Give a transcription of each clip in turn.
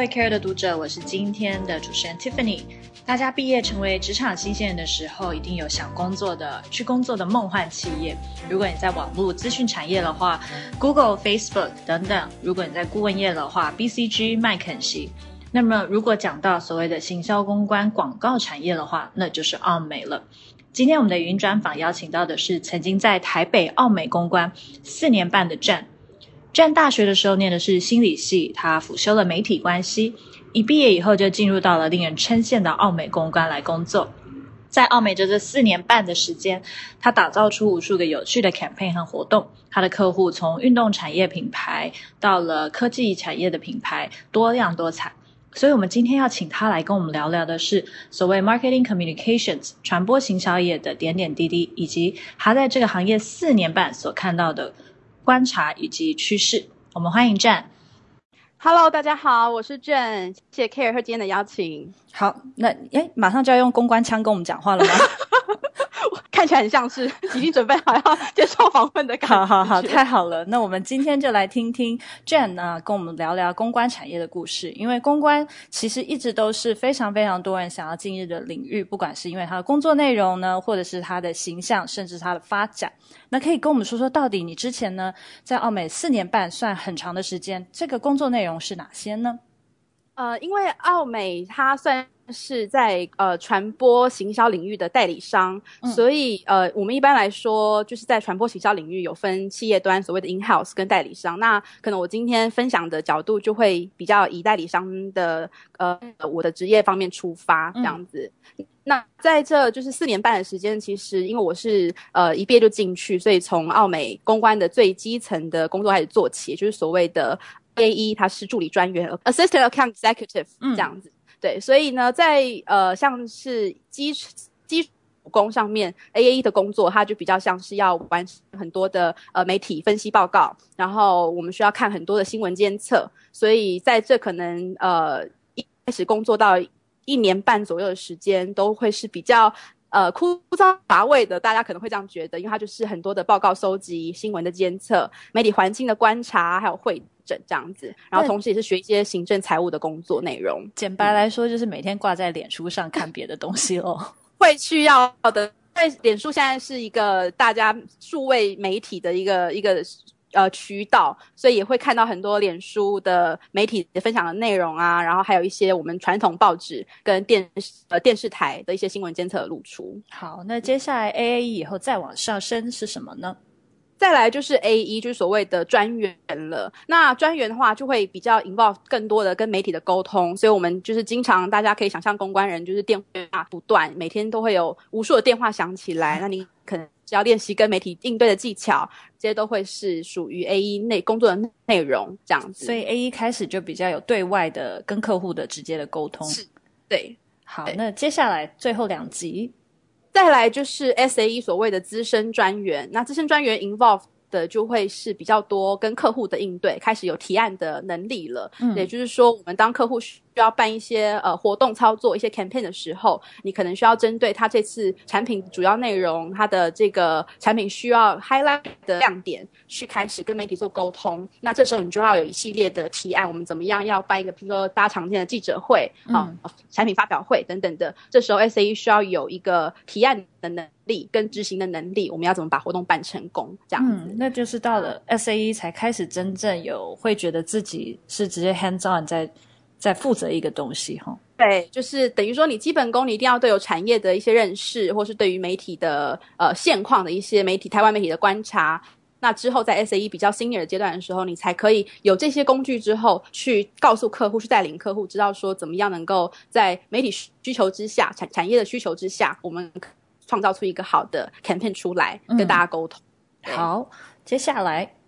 位 Care 的读者，我是今天的主持人 Tiffany。大家毕业成为职场新鲜人的时候，一定有想工作的、去工作的梦幻企业。如果你在网络资讯产业的话，Google、Facebook 等等；如果你在顾问业的话，BCG、麦肯锡。那么，如果讲到所谓的行销公关、广告产业的话，那就是奥美了。今天我们的云专访邀请到的是曾经在台北奥美公关四年半的 JAM。战大学的时候念的是心理系，他辅修了媒体关系。一毕业以后就进入到了令人称羡的奥美公关来工作。在奥美这这四年半的时间，他打造出无数个有趣的 campaign 和活动。他的客户从运动产业品牌到了科技产业的品牌，多样多彩。所以，我们今天要请他来跟我们聊聊的是所谓 marketing communications 传播行销业的点点滴滴，以及他在这个行业四年半所看到的。观察以及趋势，我们欢迎战。Hello，大家好，我是郑，谢谢 Care 和今天的邀请。好，那哎，马上就要用公关腔跟我们讲话了吗？看起来很像是 已经准备好要接受访问的感觉。好好好，太好了。那我们今天就来听听 Jane 呢，跟我们聊聊公关产业的故事。因为公关其实一直都是非常非常多人想要进入的领域，不管是因为他的工作内容呢，或者是他的形象，甚至他的发展。那可以跟我们说说，到底你之前呢，在澳美四年半算很长的时间，这个工作内容是哪些呢？呃，因为澳美它算是在呃传播行销领域的代理商，所以呃我们一般来说就是在传播行销领域有分企业端所谓的 in house 跟代理商。那可能我今天分享的角度就会比较以代理商的呃我的职业方面出发这样子。那在这就是四年半的时间，其实因为我是呃一毕业就进去，所以从澳美公关的最基层的工作开始做起，就是所谓的。A E 他是助理专员，Assistant Account Executive 这样子，对，所以呢，在呃像是基基础工上面，A A E 的工作，它就比较像是要完成很多的呃媒体分析报告，然后我们需要看很多的新闻监测，所以在这可能呃一开始工作到一年半左右的时间，都会是比较。呃，枯燥乏味的，大家可能会这样觉得，因为它就是很多的报告收集、新闻的监测、媒体环境的观察，还有会诊这样子。然后同时也是学一些行政、财务的工作内容。简白来说，就是每天挂在脸书上看别的东西哦。会需要的，因为脸书现在是一个大家数位媒体的一个一个。呃，渠道，所以也会看到很多脸书的媒体分享的内容啊，然后还有一些我们传统报纸跟电视呃电视台的一些新闻监测的露出。好，那接下来 A A E 以后再往上升是什么呢？再来就是 A 一，就是所谓的专员了。那专员的话，就会比较引爆更多的跟媒体的沟通，所以我们就是经常大家可以想象，公关人就是电话不断，每天都会有无数的电话响起来。那你可能只要练习跟媒体应对的技巧，这些都会是属于 A 一内工作的内容这样子。所以 A 一开始就比较有对外的跟客户的直接的沟通。是，对。好，那接下来最后两集。再来就是 S A E 所谓的资深专员，那资深专员 involve 的就会是比较多跟客户的应对，开始有提案的能力了。嗯，也就是说，我们当客户需要办一些呃活动操作、一些 campaign 的时候，你可能需要针对它这次产品主要内容，它的这个产品需要 highlight 的亮点，去开始跟媒体做沟通。那这时候你就要有一系列的提案，我们怎么样要办一个，比如说大家常见的记者会啊、产品发表会等等的。这时候 SAE 需要有一个提案的能力跟执行的能力，我们要怎么把活动办成功？这样子，那就是到了 S A E 才开始真正有会觉得自己是直接 hands on 在。在负责一个东西哈，对，就是等于说你基本功你一定要对有产业的一些认识，或是对于媒体的呃现况的一些媒体台湾媒体的观察。那之后在 S A E 比较 senior 阶段的时候，你才可以有这些工具之后，去告诉客户，去带领客户知道说怎么样能够在媒体需求之下，产产业的需求之下，我们创造出一个好的 campaign 出来跟大家沟通。好，接下来。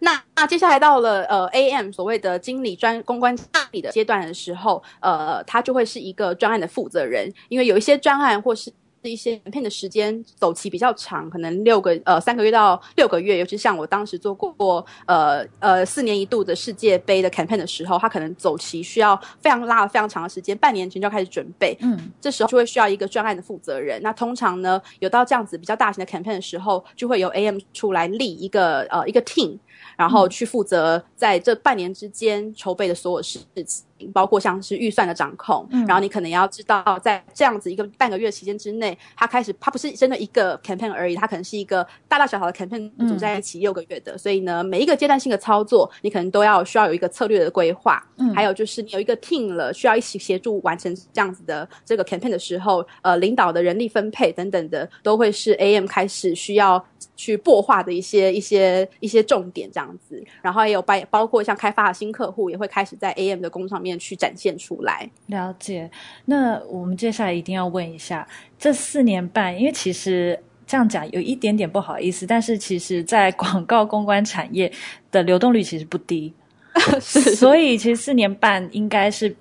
那那接下来到了呃 A M 所谓的经理专公关经理的阶段的时候，呃，他就会是一个专案的负责人，因为有一些专案或是。一些影片的时间走期比较长，可能六个呃三个月到六个月，尤其像我当时做过呃呃四年一度的世界杯的 campaign 的时候，它可能走期需要非常拉了非常长的时间，半年前就要开始准备，嗯，这时候就会需要一个专案的负责人。那通常呢，有到这样子比较大型的 campaign 的时候，就会由 AM 出来立一个呃一个 team，然后去负责在这半年之间筹备的所有事情。包括像是预算的掌控，然后你可能要知道，在这样子一个半个月期间之内，它开始它不是真的一个 campaign 而已，它可能是一个大大小小的 campaign 组在一起六个月的，所以呢，每一个阶段性的操作，你可能都要需要有一个策略的规划。嗯，还有就是你有一个 team 了，需要一起协助完成这样子的这个 campaign 的时候，呃，领导的人力分配等等的，都会是 AM 开始需要去擘画的一些一些一些重点这样子。然后也有包包括像开发的新客户，也会开始在 AM 的工上面去展现出来。了解。那我们接下来一定要问一下，这四年半，因为其实这样讲有一点点不好意思，但是其实在广告公关产业的流动率其实不低，所以其实四年半应该是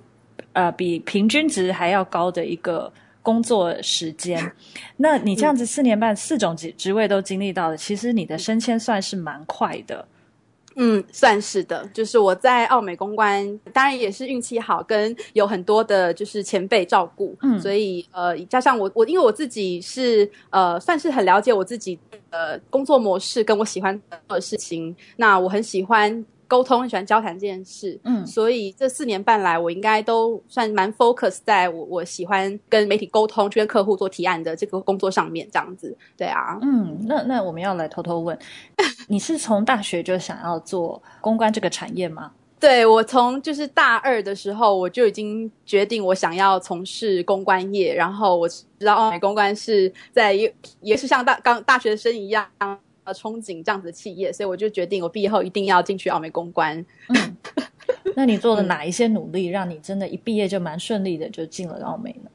呃比平均值还要高的一个工作时间。那你这样子四年半四种职职位都经历到了，其实你的升迁算是蛮快的。嗯，算是的，就是我在澳美公关，当然也是运气好，跟有很多的就是前辈照顾，嗯，所以呃，加上我我因为我自己是呃，算是很了解我自己的工作模式，跟我喜欢的事情，那我很喜欢。沟通很喜欢交谈这件事，嗯，所以这四年半来，我应该都算蛮 focus 在我我喜欢跟媒体沟通，去跟客户做提案的这个工作上面，这样子，对啊，嗯，那那我们要来偷偷问，你是从大学就想要做公关这个产业吗？对我从就是大二的时候，我就已经决定我想要从事公关业，然后我知道奥美公关是在也是像大刚大学生一样。呃，憧憬这样子的企业，所以我就决定，我毕业后一定要进去奥美公关。嗯，那你做了哪一些努力，让你真的一毕业就蛮顺利的就进了奥美呢？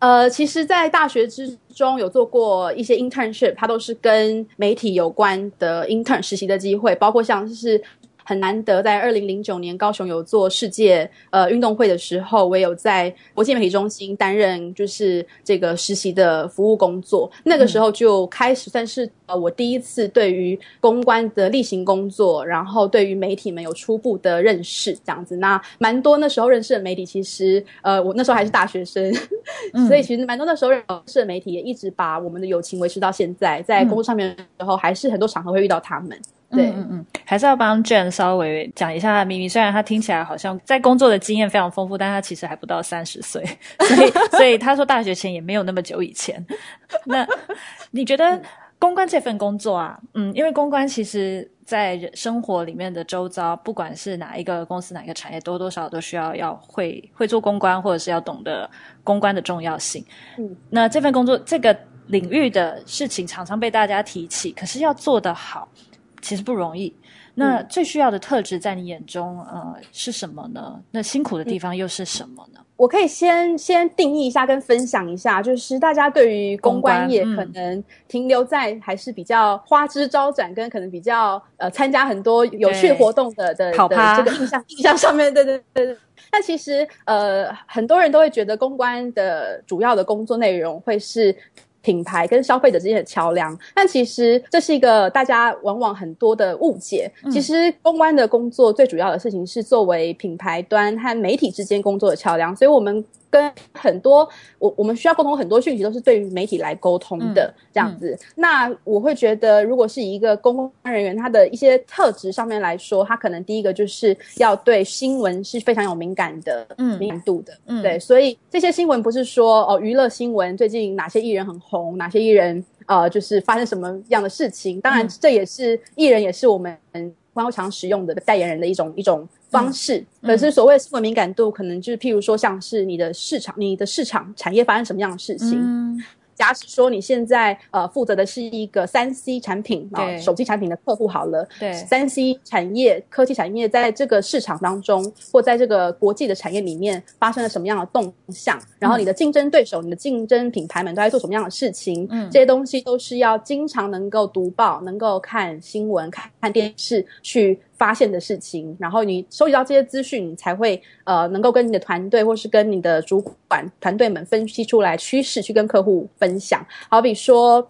呃，其实，在大学之中有做过一些 internship，它都是跟媒体有关的 intern 实习的机会，包括像是。很难得，在二零零九年高雄有做世界呃运动会的时候，我有在国际媒体中心担任就是这个实习的服务工作。那个时候就开始算是呃我第一次对于公关的例行工作，然后对于媒体们有初步的认识，这样子。那蛮多那时候认识的媒体，其实呃我那时候还是大学生，所以其实蛮多那时候认识的媒体也一直把我们的友情维持到现在，在工作上面的时候，还是很多场合会遇到他们。对，嗯嗯，还是要帮 Jane 稍微讲一下他的秘密。虽然他听起来好像在工作的经验非常丰富，但他其实还不到三十岁，所以 所以他说大学前也没有那么久以前。那你觉得公关这份工作啊，嗯，因为公关其实在生活里面的周遭，不管是哪一个公司、哪一个产业，多多少少都需要要会会做公关，或者是要懂得公关的重要性。嗯，那这份工作这个领域的事情常常被大家提起，可是要做得好。其实不容易。那最需要的特质在你眼中，呃，是什么呢？那辛苦的地方又是什么呢？我可以先先定义一下，跟分享一下，就是大家对于公关业可能停留在还是比较花枝招展，跟可能比较呃参加很多有趣活动的的的这个印象 印象上面，对对对。那其实呃，很多人都会觉得公关的主要的工作内容会是。品牌跟消费者之间的桥梁，但其实这是一个大家往往很多的误解。其实公关的工作最主要的事情是作为品牌端和媒体之间工作的桥梁，所以我们。跟很多我我们需要沟通很多讯息，都是对于媒体来沟通的这样子。那我会觉得，如果是一个公关人员，他的一些特质上面来说，他可能第一个就是要对新闻是非常有敏感的，嗯，敏感度的，嗯，对。所以这些新闻不是说哦，娱乐新闻最近哪些艺人很红，哪些艺人呃，就是发生什么样的事情。当然，这也是艺人也是我们官方常使用的代言人的一种一种。方式，可是所谓新闻敏感度，可能就是譬如说，像是你的市场、你的市场产业发生什么样的事情。假使说你现在呃负责的是一个三 C 产品啊，手机产品的客户好了，对，三 C 产业、科技产业在这个市场当中，或在这个国际的产业里面发生了什么样的动向，然后你的竞争对手、你的竞争品牌们都在做什么样的事情，嗯，这些东西都是要经常能够读报、能够看新闻、看看电视去。发现的事情，然后你收集到这些资讯，你才会呃能够跟你的团队或是跟你的主管团队们分析出来趋势，去跟客户分享。好比说，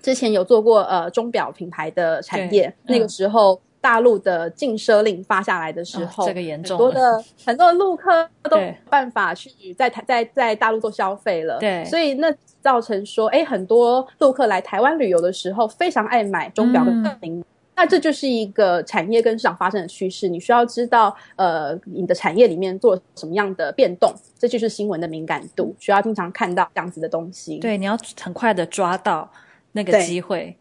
之前有做过呃钟表品牌的产业，那个时候大陆的禁奢令发下来的时候，这个严重，很多的很多的陆客都没办法去在台在在大陆做消费了。对，所以那造成说，哎，很多陆客来台湾旅游的时候，非常爱买钟表的名。那这就是一个产业跟市场发生的趋势，你需要知道，呃，你的产业里面做什么样的变动，这就是新闻的敏感度，需要经常看到这样子的东西。对，你要很快的抓到那个机会。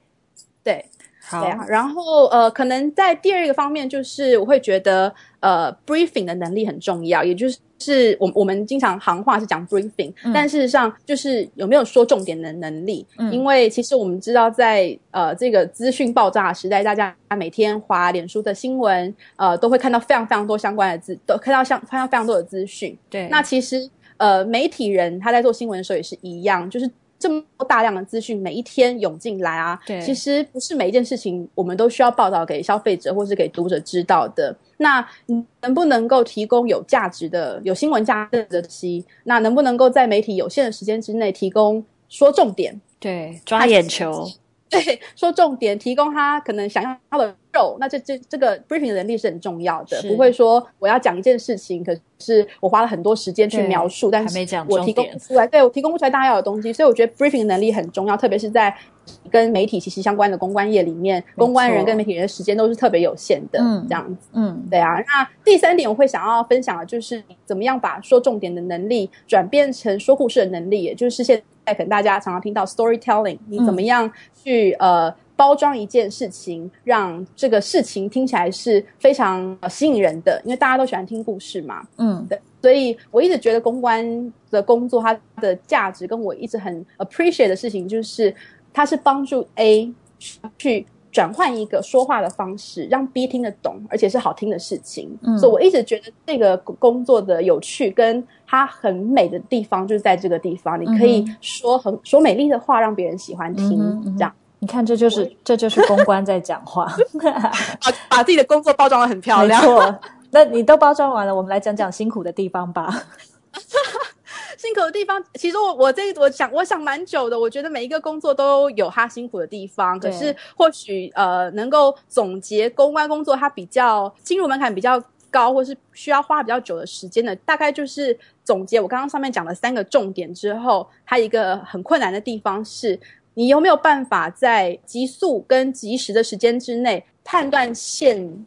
对，好。然后，呃，可能在第二个方面，就是我会觉得，呃，briefing 的能力很重要，也就是。是我我们经常行话是讲 briefing，但事实上就是有没有说重点的能力。因为其实我们知道，在呃这个资讯爆炸时代，大家每天滑脸书的新闻，呃都会看到非常非常多相关的资，都看到相看到非常多的资讯。对，那其实呃媒体人他在做新闻的时候也是一样，就是。这么大量的资讯每一天涌进来啊，对，其实不是每一件事情我们都需要报道给消费者或是给读者知道的。那能不能够提供有价值的、有新闻价值的东西？那能不能够在媒体有限的时间之内提供说重点？对，抓眼球。对，说重点，提供他可能想要的肉，那这这这个 briefing 的能力是很重要的，不会说我要讲一件事情，可是我花了很多时间去描述，但是我提供不出来，对我提供不出来大家要的东西，所以我觉得 briefing 的能力很重要，特别是在跟媒体息息相关的公关业里面，公关人跟媒体人的时间都是特别有限的，这样子，嗯，对啊。那第三点我会想要分享的就是怎么样把说重点的能力转变成说故事的能力，也就是现。可能大家常常听到 storytelling，你怎么样去呃包装一件事情，让这个事情听起来是非常吸引人的？因为大家都喜欢听故事嘛。嗯，对。所以我一直觉得公关的工作，它的价值跟我一直很 appreciate 的事情，就是它是帮助 A 去。转换一个说话的方式，让 B 听得懂，而且是好听的事情。所以我一直觉得这个工作的有趣，跟它很美的地方，就是在这个地方，你可以说很说美丽的话，让别人喜欢听。这样，你看，这就是这就是公关在讲话，把把自己的工作包装的很漂亮。没错，那你都包装完了，我们来讲讲辛苦的地方吧。辛苦的地方，其实我我这我想我想蛮久的。我觉得每一个工作都有它辛苦的地方，可是或许呃能够总结公关工作它比较进入门槛比较高，或是需要花比较久的时间的，大概就是总结我刚刚上面讲的三个重点之后，它一个很困难的地方是，你有没有办法在急速跟及时的时间之内判断现。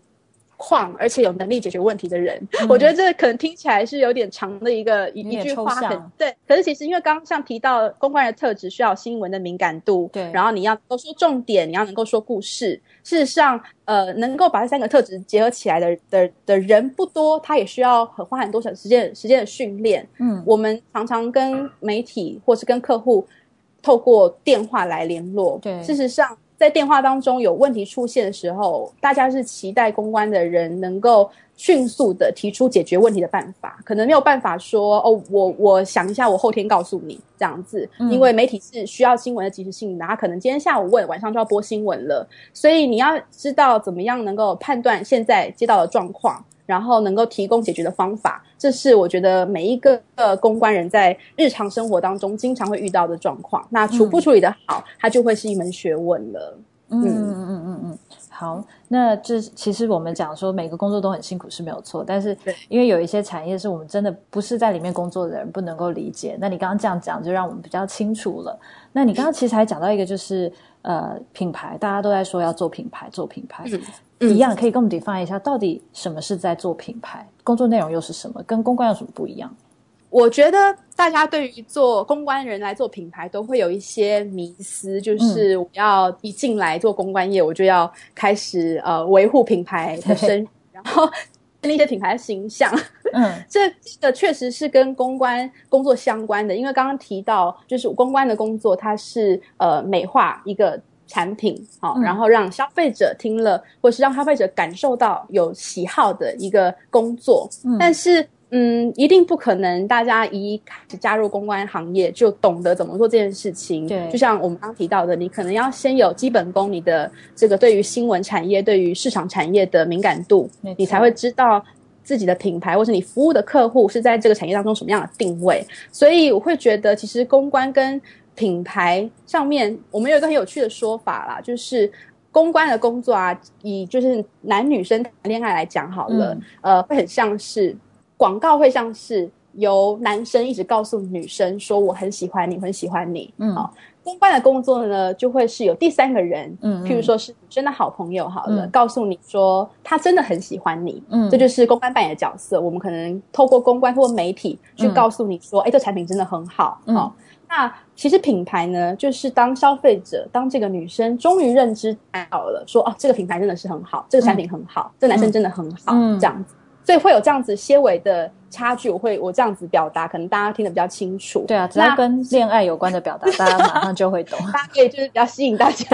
况，而且有能力解决问题的人，我觉得这可能听起来是有点长的一个一一句话，很对。可是其实因为刚刚像提到公关的特质，需要新闻的敏感度，对。然后你要能够说重点，你要能够说故事。事实上，呃，能够把这三个特质结合起来的的的人不多，他也需要很花很多时间时间的训练。嗯，我们常常跟媒体或是跟客户透过电话来联络。对，事实上。在电话当中有问题出现的时候，大家是期待公关的人能够迅速的提出解决问题的办法，可能没有办法说哦，我我想一下，我后天告诉你。这样子，因为媒体是需要新闻的及时性的，他可能今天下午问，晚上就要播新闻了，所以你要知道怎么样能够判断现在接到的状况。然后能够提供解决的方法，这是我觉得每一个公关人在日常生活当中经常会遇到的状况。那处不处理的好，它就会是一门学问了。嗯嗯嗯嗯嗯，好。那这其实我们讲说每个工作都很辛苦是没有错，但是因为有一些产业是我们真的不是在里面工作的人不能够理解。那你刚刚这样讲，就让我们比较清楚了。那你刚刚其实还讲到一个，就是呃品牌，大家都在说要做品牌，做品牌。一样可以跟我们 define 一下，到底什么是在做品牌？工作内容又是什么？跟公关有什么不一样？我觉得大家对于做公关人来做品牌，都会有一些迷思，就是我要一进来做公关业，我就要开始呃维护品牌的声，然后建立一些品牌的形象。嗯，这个确实是跟公关工作相关的，因为刚刚提到，就是公关的工作，它是呃美化一个。产品好，然后让消费者听了，或是让消费者感受到有喜好的一个工作。但是，嗯，一定不可能大家一开始加入公关行业就懂得怎么做这件事情。对，就像我们刚提到的，你可能要先有基本功，你的这个对于新闻产业、对于市场产业的敏感度，你才会知道自己的品牌或是你服务的客户是在这个产业当中什么样的定位。所以，我会觉得其实公关跟品牌上面，我们有一个很有趣的说法啦，就是公关的工作啊，以就是男女生谈恋爱来讲好了，呃，会很像是广告，会像是由男生一直告诉女生说我很喜欢你，很喜欢你。嗯，好，公关的工作呢，就会是有第三个人，嗯，譬如说是女生的好朋友，好了，告诉你说他真的很喜欢你。嗯，这就是公关扮演的角色。我们可能透过公关，或媒体去告诉你说，哎，这产品真的很好。好，那其实品牌呢，就是当消费者，当这个女生终于认知到了，说哦，这个品牌真的是很好，这个产品很好，这男生真的很好，这样子。所以会有这样子些微的差距，我会我这样子表达，可能大家听得比较清楚。对啊，只要跟恋爱有关的表达，大家马上就会懂。大家可以就是比较吸引大家。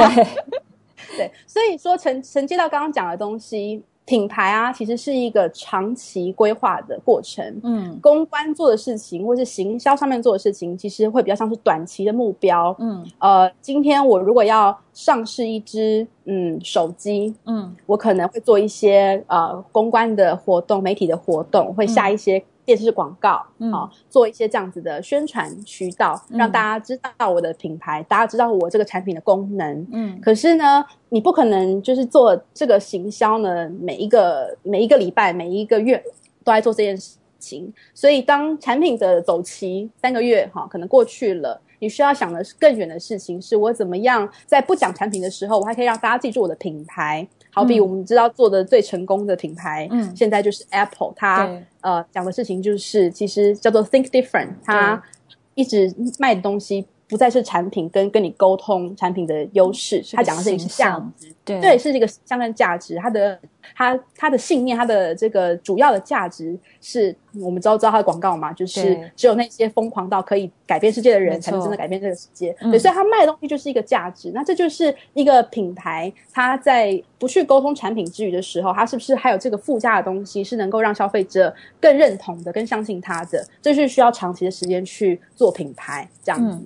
对，所以说承承接到刚刚讲的东西。品牌啊，其实是一个长期规划的过程。嗯，公关做的事情，或是行销上面做的事情，其实会比较像是短期的目标。嗯，呃，今天我如果要上市一支嗯手机，嗯，我可能会做一些呃公关的活动、媒体的活动，会下一些。电视广告，好做一些这样子的宣传渠道，让大家知道我的品牌，大家知道我这个产品的功能。嗯，可是呢，你不可能就是做这个行销呢，每一个每一个礼拜、每一个月都在做这件事情。所以，当产品的走期三个月哈，可能过去了，你需要想的是更远的事情，是我怎么样在不讲产品的时候，我还可以让大家记住我的品牌。好比我们知道做的最成功的品牌，嗯，现在就是 Apple，它呃讲的事情就是其实叫做 Think Different，它一直卖的东西。不再是产品跟跟你沟通产品的优势，他讲的是一个价值，对，是一个相关价值。他的他他的信念，他的这个主要的价值是我们知道知道他的广告嘛，就是只有那些疯狂到可以改变世界的人，才能真的改变这个世界。对，所以他卖的东西就是一个价值。那这就是一个品牌，他在不去沟通产品之余的时候，他是不是还有这个附加的东西，是能够让消费者更认同的、更相信他的？这是需要长期的时间去做品牌这样子。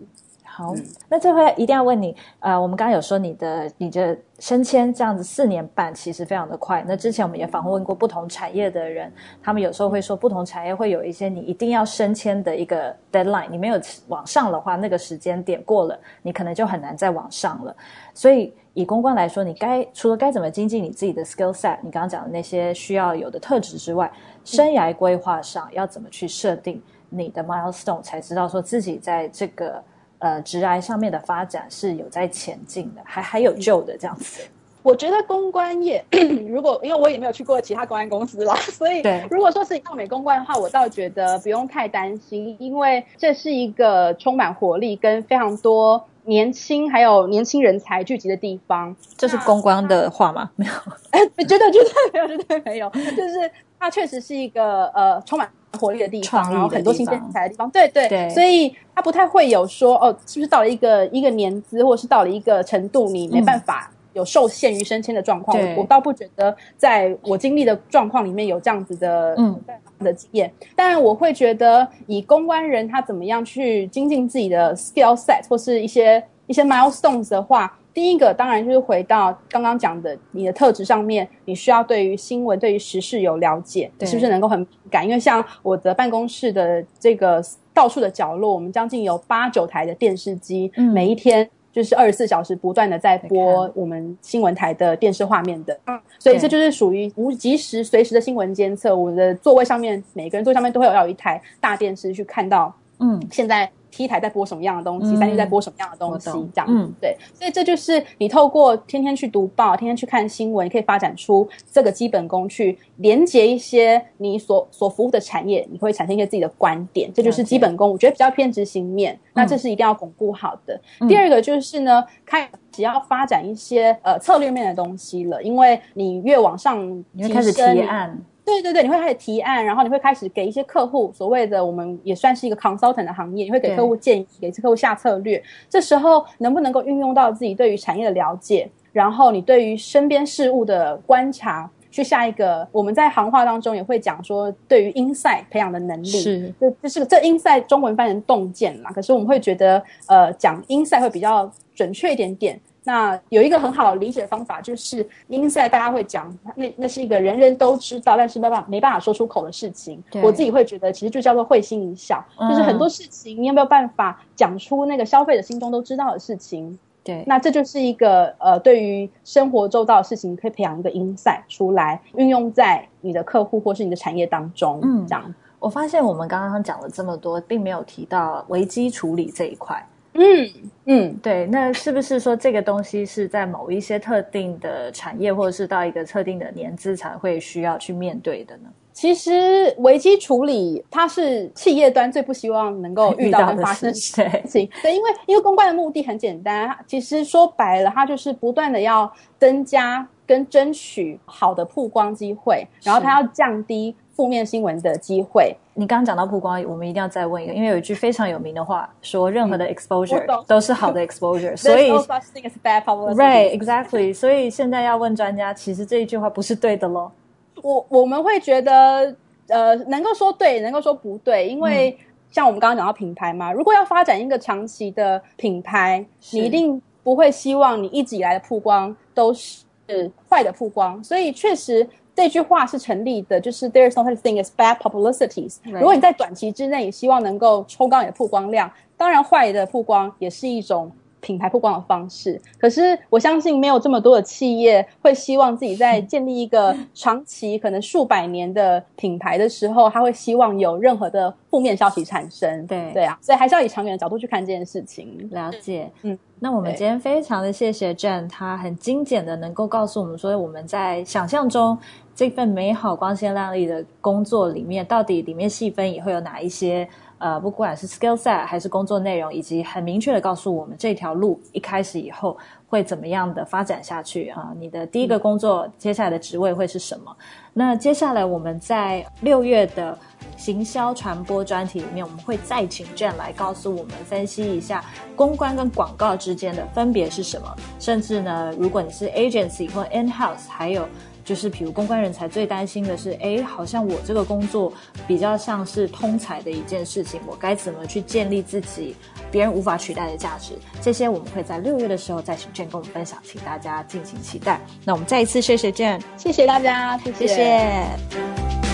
好，那最后一定要问你，呃，我们刚刚有说你的你的升迁这样子四年半，其实非常的快。那之前我们也访问过不同产业的人，他们有时候会说，不同产业会有一些你一定要升迁的一个 deadline，你没有往上的话，那个时间点过了，你可能就很难再往上了。所以以公关来说，你该除了该怎么精进你自己的 skill set，你刚刚讲的那些需要有的特质之外，生涯规划上要怎么去设定你的 milestone，才知道说自己在这个。呃，直癌上面的发展是有在前进的，还还有救的这样子。我觉得公关业，如果因为我也没有去过其他公关公司啦，所以如果说是奥美公关的话，我倒觉得不用太担心，因为这是一个充满活力跟非常多年轻还有年轻人才聚集的地方。这是公关的话吗？没有，哎，绝对绝对没有，绝对没有，就是它确实是一个呃充满。活力的地方，然后很多新鲜人才的地方，对对，对所以它不太会有说哦，是不是到了一个一个年资，或者是到了一个程度，你没办法有受限于升迁的状况。我倒不觉得，在我经历的状况里面有这样子的嗯的经验，但我会觉得以公关人他怎么样去精进自己的 skill set 或是一些一些 milestones 的话。第一个当然就是回到刚刚讲的你的特质上面，你需要对于新闻、对于时事有了解，是不是能够很敏感？因为像我的办公室的这个到处的角落，我们将近有八九台的电视机，每一天就是二十四小时不断的在播我们新闻台的电视画面的，所以这就是属于无及时、随时的新闻监测。我的座位上面，每个人座位上面都会有一台大电视去看到，嗯，现在。T 台在播什么样的东西，三 D 在播什么样的东西，这样嗯对，所以这就是你透过天天去读报，天天去看新闻，你可以发展出这个基本功，去连接一些你所所服务的产业，你会产生一些自己的观点，这就是基本功。我觉得比较偏执行面，那这是一定要巩固好的。第二个就是呢，开始要发展一些呃策略面的东西了，因为你越往上，你会开始提案。对对对，你会开始提案，然后你会开始给一些客户所谓的我们也算是一个 consultant 的行业，你会给客户建议，给客户下策略。这时候能不能够运用到自己对于产业的了解，然后你对于身边事物的观察，去下一个我们在行话当中也会讲说，对于 insight 培养的能力，是这这是个这 insight 中文翻成洞见啦，可是我们会觉得呃讲 insight 会比较准确一点点。那有一个很好理解的方法，就是因赛大家会讲，那那是一个人人都知道，但是没办法没办法说出口的事情。我自己会觉得，其实就叫做会心一笑，就是很多事情你有没有办法讲出那个消费者心中都知道的事情？对，那这就是一个呃，对于生活周到的事情，可以培养一个 insight 出来，运用在你的客户或是你的产业当中。嗯，这样。我发现我们刚刚讲了这么多，并没有提到危机处理这一块。嗯嗯，对，那是不是说这个东西是在某一些特定的产业，或者是到一个特定的年资才会需要去面对的呢？其实危机处理它是企业端最不希望能够遇到跟发生的事情。对，因为因为公关的目的很简单，其实说白了，它就是不断的要增加跟争取好的曝光机会，然后它要降低负面新闻的机会。你刚刚讲到曝光，我们一定要再问一个，因为有一句非常有名的话，说任何的 exposure 都是好的 exposure，所以 right exactly，所以现在要问专家，其实这一句话不是对的喽。我我们会觉得，呃，能够说对，能够说不对，因为像我们刚刚讲到品牌嘛，如果要发展一个长期的品牌，你一定不会希望你一直以来的曝光都是坏的曝光，所以确实这句话是成立的，就是 There is no such thing as bad publicities。如果你在短期之内希望能够抽高你的曝光量，当然坏的曝光也是一种。品牌曝光的方式，可是我相信没有这么多的企业会希望自己在 建立一个长期可能数百年的品牌的时候，他会希望有任何的负面消息产生。对对啊，所以还是要以长远的角度去看这件事情。了解，嗯，那我们今天非常的谢谢 Jane，他很精简的能够告诉我们说，我们在想象中这份美好光鲜亮丽的工作里面，到底里面细分也会有哪一些。呃，不管是 skill set 还是工作内容，以及很明确的告诉我们这条路一开始以后会怎么样的发展下去啊？你的第一个工作，接下来的职位会是什么？那接下来我们在六月的行销传播专题里面，我们会再请 Jane 来告诉我们分析一下公关跟广告之间的分别是什么，甚至呢，如果你是 agency 或 in house，还有。就是，比如公关人才最担心的是，哎，好像我这个工作比较像是通才的一件事情，我该怎么去建立自己别人无法取代的价值？这些我们会在六月的时候再请 Jane 跟我们分享，请大家敬请期待。那我们再一次谢谢 Jane，谢谢大家，谢谢。